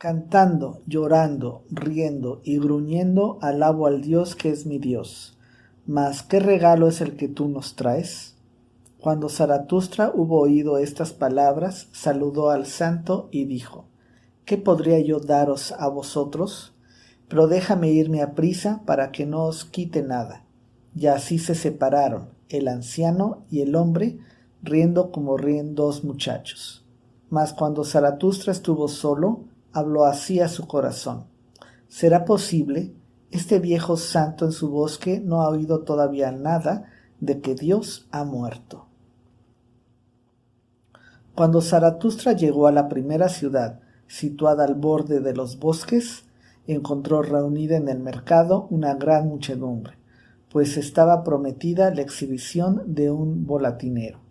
Cantando, llorando, riendo y gruñendo, alabo al Dios que es mi Dios. Mas, ¿qué regalo es el que tú nos traes? Cuando Zaratustra hubo oído estas palabras, saludó al santo y dijo, ¿Qué podría yo daros a vosotros? Pero déjame irme a prisa para que no os quite nada. Y así se separaron, el anciano y el hombre, riendo como ríen dos muchachos. Mas cuando Zaratustra estuvo solo, habló así a su corazón. ¿Será posible? Este viejo santo en su bosque no ha oído todavía nada de que Dios ha muerto. Cuando Zaratustra llegó a la primera ciudad, situada al borde de los bosques, encontró reunida en el mercado una gran muchedumbre, pues estaba prometida la exhibición de un volatinero.